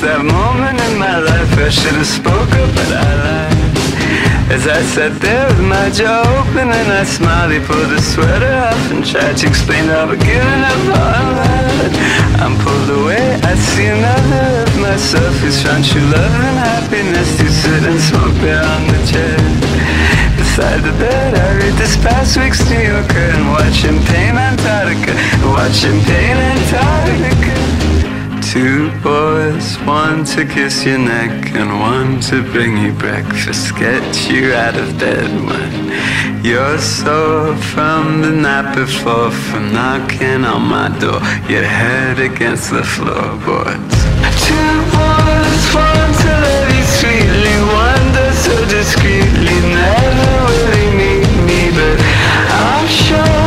That moment in my life I should have spoke up, but I lied? As I sat there with my jaw open and I smiled He pulled his sweater off and tried to explain how I've given up on I'm pulled away, I see another of myself Who's found true love and happiness. To sit and smoke there on the chair. Beside the bed, I read this past week's New Yorker and watch him paint Antarctica, watch him paint Antarctica. Two boys, one to kiss your neck and one to bring you breakfast, get you out of bed when you're sore from the night before, from knocking on my door, your head against the floorboards. Two boys, one to love you sweetly, one does so discreetly, never really need me, but I'm sure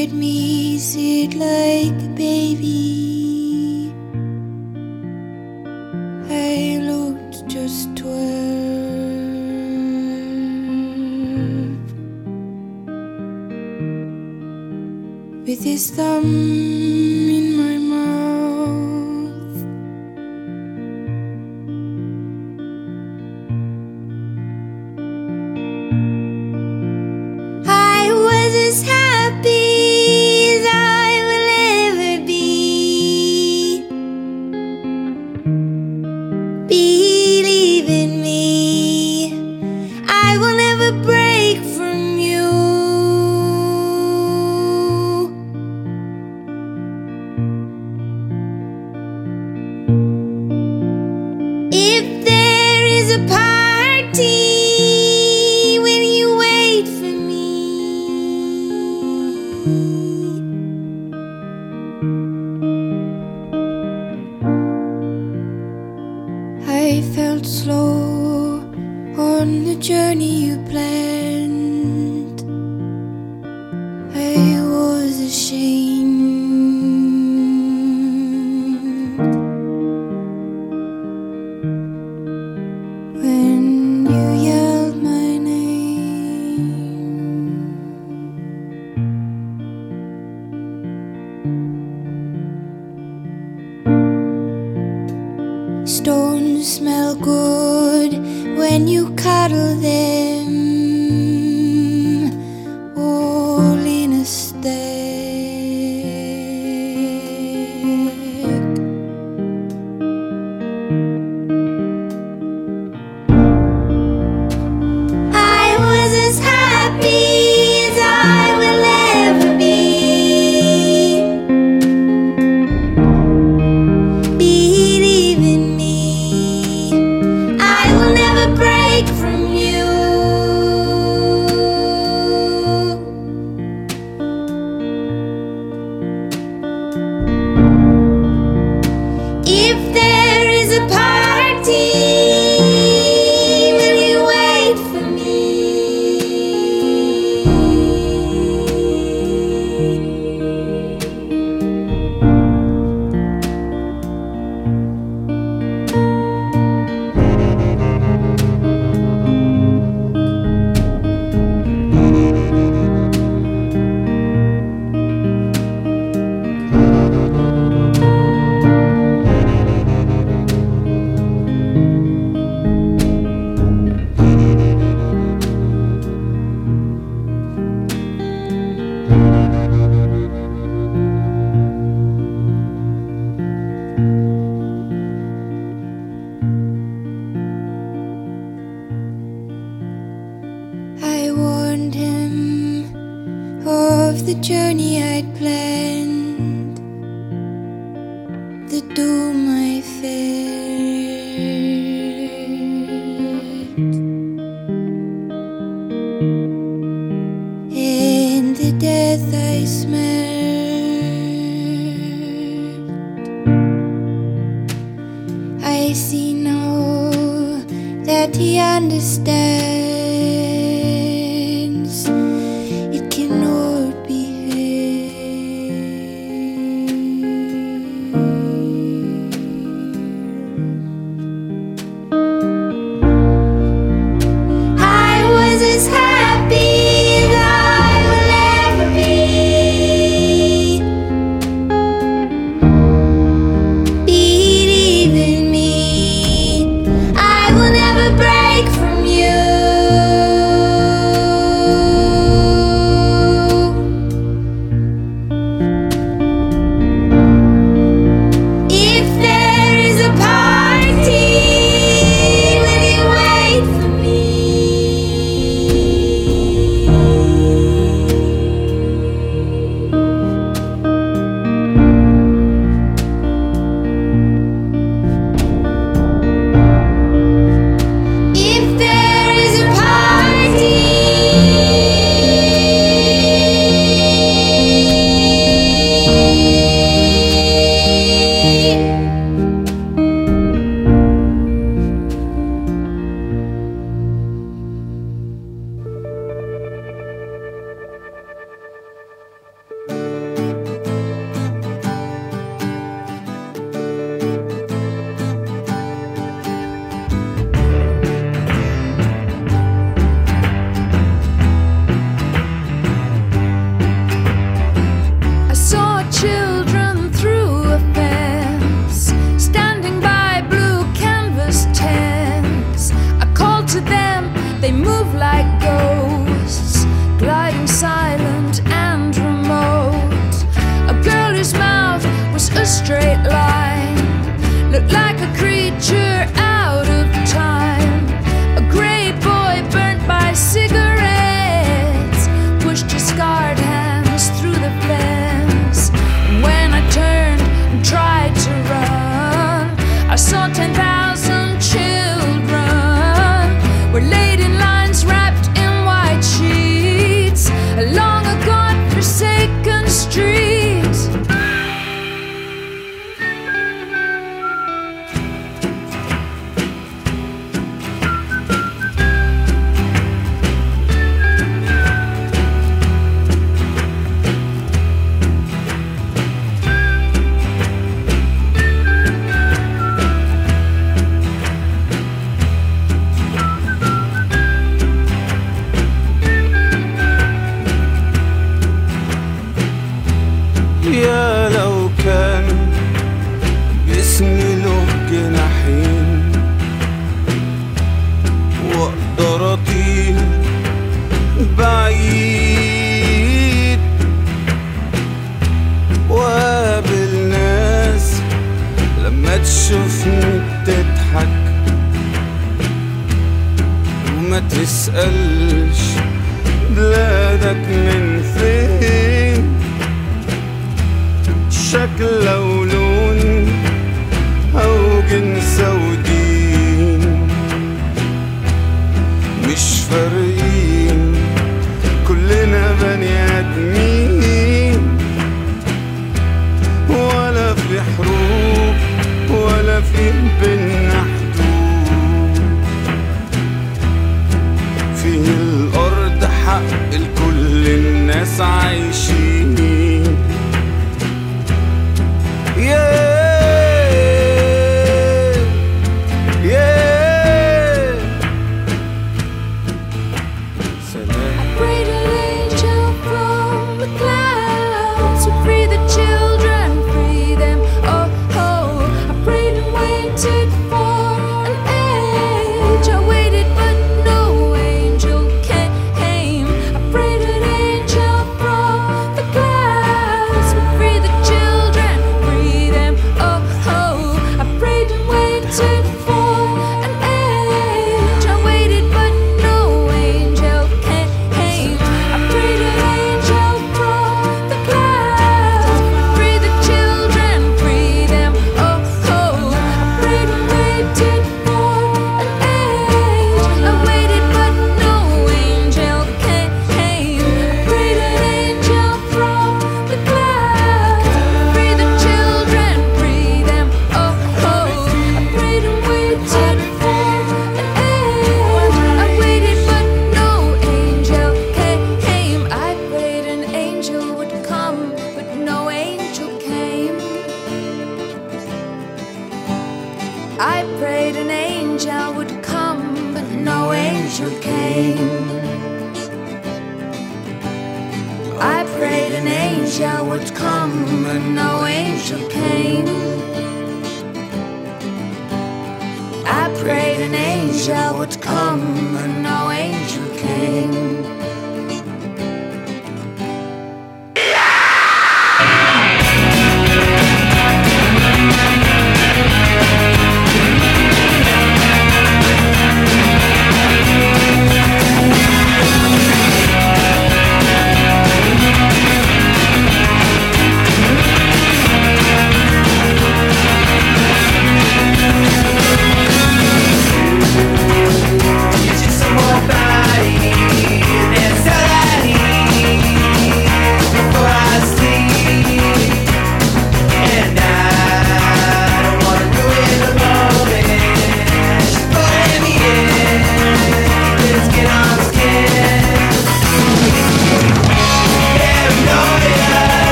heard me sit like a baby. I looked just twelve. With his thumb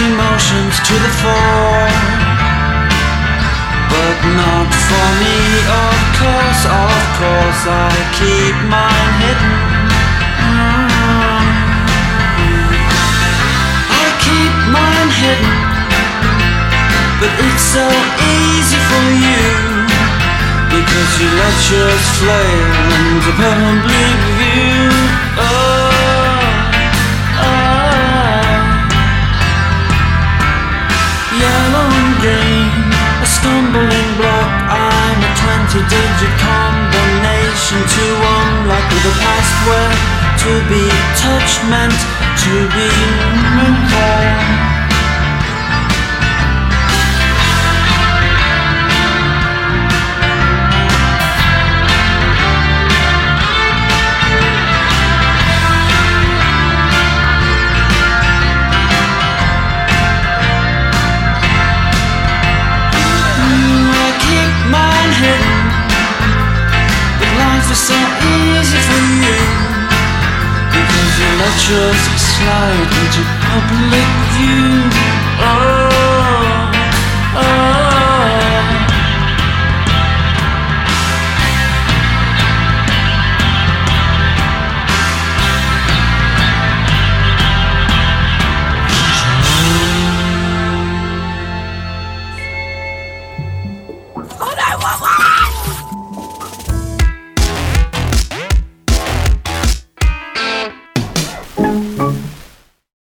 emotions to the fore. But not for me, of course, of course, I keep mine hidden. Mm. I keep mine hidden, but it's so easy for you because you let yours flare into public view. Oh, stumbling block. I'm a 20 digit combination to unlock with a past where to be touched meant to be recalled. Yours slide into public view. Oh, oh.